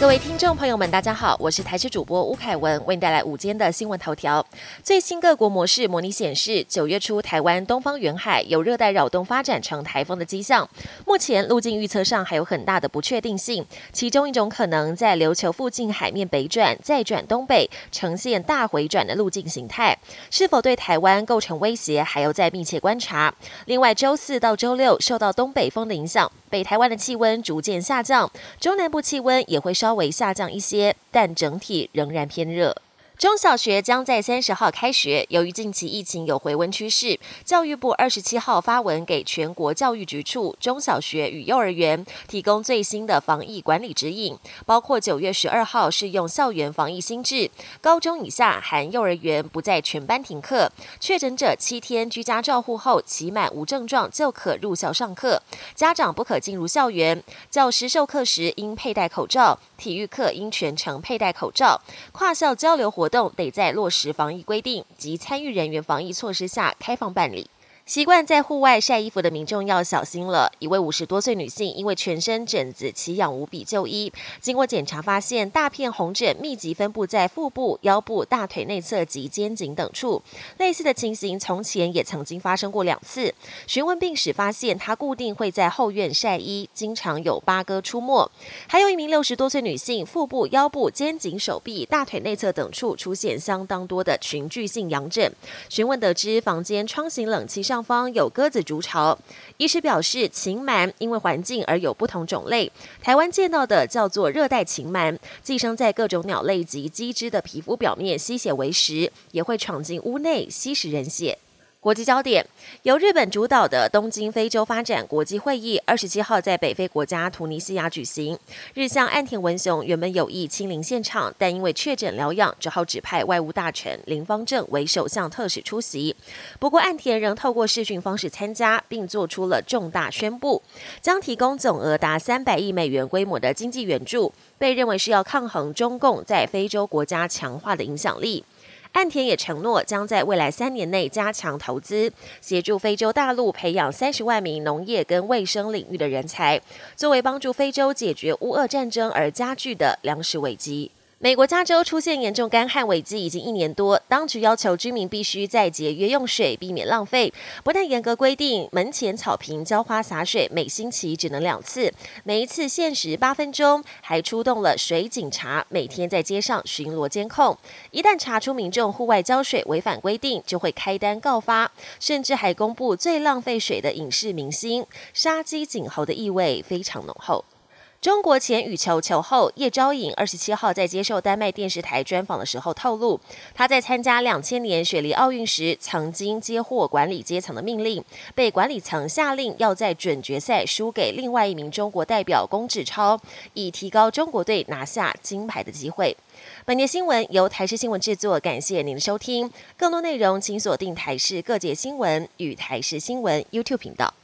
各位听众朋友们，大家好，我是台视主播吴凯文，为您带来午间的新闻头条。最新各国模式模拟显示，九月初台湾东方沿海有热带扰动发展成台风的迹象，目前路径预测上还有很大的不确定性。其中一种可能在琉球附近海面北转，再转东北，呈现大回转的路径形态，是否对台湾构成威胁，还要再密切观察。另外，周四到周六受到东北风的影响。北台湾的气温逐渐下降，中南部气温也会稍稍微下降一些，但整体仍然偏热。中小学将在三十号开学。由于近期疫情有回温趋势，教育部二十七号发文给全国教育局处、中小学与幼儿园提供最新的防疫管理指引，包括九月十二号适用校园防疫新制，高中以下含幼儿园不再全班停课，确诊者七天居家照护后期满无症状就可入校上课，家长不可进入校园，教师授课时应佩戴口罩，体育课应全程佩戴口罩，跨校交流活。动得在落实防疫规定及参与人员防疫措施下开放办理。习惯在户外晒衣服的民众要小心了。一位五十多岁女性因为全身疹子奇痒无比就医，经过检查发现大片红疹密集分布在腹部、腰部、大腿内侧及肩颈等处。类似的情形从前也曾经发生过两次。询问病史发现，她固定会在后院晒衣，经常有八哥出没。还有一名六十多岁女性，腹部、腰部、肩颈、手臂、大腿内侧等处出现相当多的群聚性痒疹。询问得知，房间窗型冷气上。方有鸽子筑巢，医师表示，禽螨因为环境而有不同种类。台湾见到的叫做热带禽螨，寄生在各种鸟类及鸡只的皮肤表面，吸血为食，也会闯进屋内吸食人血。国际焦点由日本主导的东京非洲发展国际会议二十七号在北非国家突尼西亚举行。日向岸田文雄原本有意亲临现场，但因为确诊疗养，只好指派外务大臣林方正为首相特使出席。不过岸田仍透过视讯方式参加，并做出了重大宣布，将提供总额达三百亿美元规模的经济援助，被认为是要抗衡中共在非洲国家强化的影响力。岸田也承诺，将在未来三年内加强投资，协助非洲大陆培养三十万名农业跟卫生领域的人才，作为帮助非洲解决乌俄战争而加剧的粮食危机。美国加州出现严重干旱危机已经一年多，当局要求居民必须在节约用水，避免浪费。不但严格规定门前草坪浇花洒水每星期只能两次，每一次限时八分钟，还出动了水警察，每天在街上巡逻监控。一旦查出民众户外浇水违反规定，就会开单告发，甚至还公布最浪费水的影视明星，杀鸡儆猴的意味非常浓厚。中国前羽球球后叶昭颖二十七号在接受丹麦电视台专访的时候透露，她在参加两千年雪梨奥运时，曾经接获管理阶层的命令，被管理层下令要在准决赛输给另外一名中国代表龚志超，以提高中国队拿下金牌的机会。本节新闻由台视新闻制作，感谢您的收听。更多内容请锁定台视各界新闻与台视新闻 YouTube 频道。